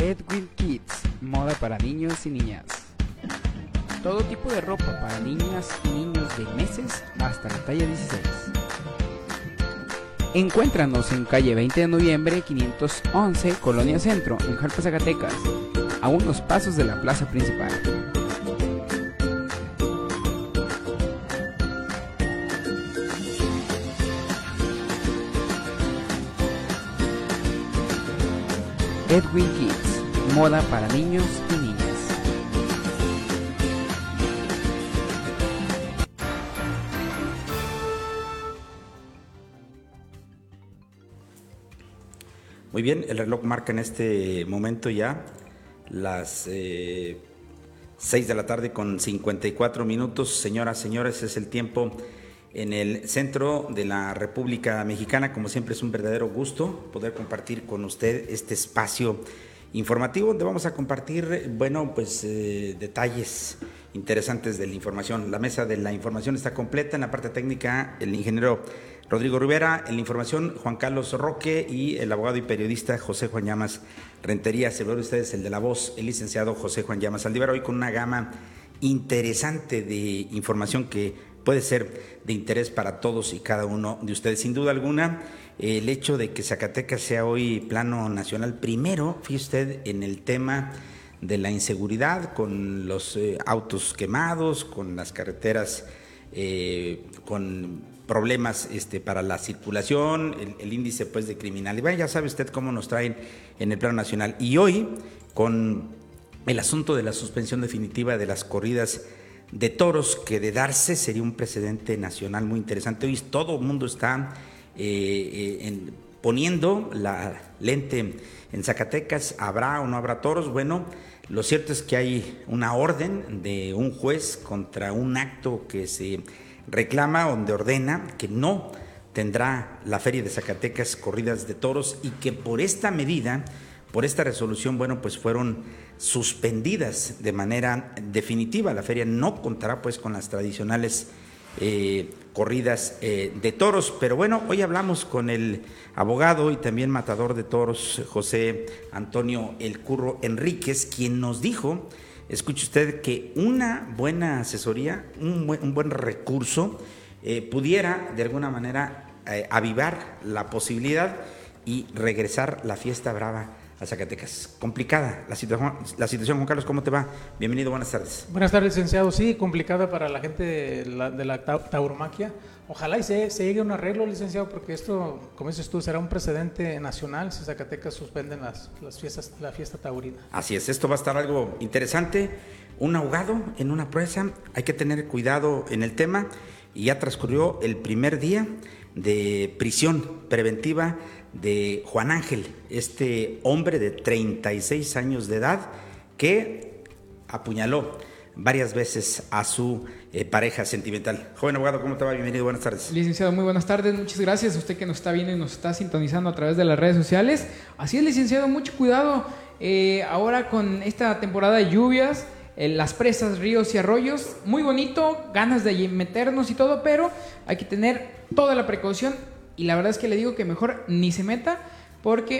Edwin Kids, moda para niños y niñas. Todo tipo de ropa para niñas y niños de meses hasta la talla 16. Encuéntranos en calle 20 de noviembre 511, Colonia Centro, en Jalpa, Zacatecas, a unos pasos de la plaza principal. Edwin Kids, moda para niños y niñas. Muy bien, el reloj marca en este momento ya las eh, 6 de la tarde con 54 minutos. Señoras, señores, es el tiempo en el centro de la República Mexicana. Como siempre es un verdadero gusto poder compartir con usted este espacio informativo donde vamos a compartir, bueno, pues eh, detalles interesantes de la información. La mesa de la información está completa. En la parte técnica, el ingeniero Rodrigo Rivera, en la información, Juan Carlos Roque y el abogado y periodista José Juan Llamas Rentería. Se ve ustedes el de la voz, el licenciado José Juan Llamas Aldívar, hoy con una gama interesante de información que puede ser de interés para todos y cada uno de ustedes. Sin duda alguna, el hecho de que Zacatecas sea hoy plano nacional, primero, fíjese usted en el tema de la inseguridad, con los eh, autos quemados, con las carreteras, eh, con problemas este, para la circulación, el, el, índice pues, de criminalidad. Ya sabe usted cómo nos traen en el plano nacional. Y hoy, con el asunto de la suspensión definitiva de las corridas de toros, que de darse sería un precedente nacional muy interesante. Hoy todo el mundo está eh, eh, en, poniendo la lente en Zacatecas, ¿habrá o no habrá toros? Bueno, lo cierto es que hay una orden de un juez contra un acto que se reclama, donde ordena que no tendrá la Feria de Zacatecas corridas de toros y que por esta medida, por esta resolución, bueno, pues fueron suspendidas de manera definitiva. La feria no contará pues con las tradicionales eh, corridas eh, de toros. Pero bueno, hoy hablamos con el abogado y también matador de toros, José Antonio El Curro Enríquez, quien nos dijo escuche usted que una buena asesoría, un buen, buen recurso, eh, pudiera de alguna manera avivar la posibilidad y regresar la fiesta brava a Zacatecas. Complicada la situación, la situación, Juan Carlos, ¿cómo te va? Bienvenido, buenas tardes. Buenas tardes, licenciado. Sí, complicada para la gente de la, de la tauromaquia. Ojalá y se, se, llegue a un arreglo, licenciado, porque esto, como dices tú, será un precedente nacional si Zacatecas suspenden las, las fiestas, la fiesta taurina. Así es, esto va a estar algo interesante. Un ahogado en una presa, hay que tener cuidado en el tema. Y ya transcurrió el primer día de prisión preventiva de Juan Ángel, este hombre de 36 años de edad que apuñaló varias veces a su eh, pareja sentimental. Joven abogado, ¿cómo te va? Bienvenido, buenas tardes. Licenciado, muy buenas tardes, muchas gracias a usted que nos está viendo y nos está sintonizando a través de las redes sociales. Así es, licenciado, mucho cuidado. Eh, ahora con esta temporada de lluvias, eh, las presas, ríos y arroyos, muy bonito, ganas de meternos y todo, pero hay que tener toda la precaución y la verdad es que le digo que mejor ni se meta porque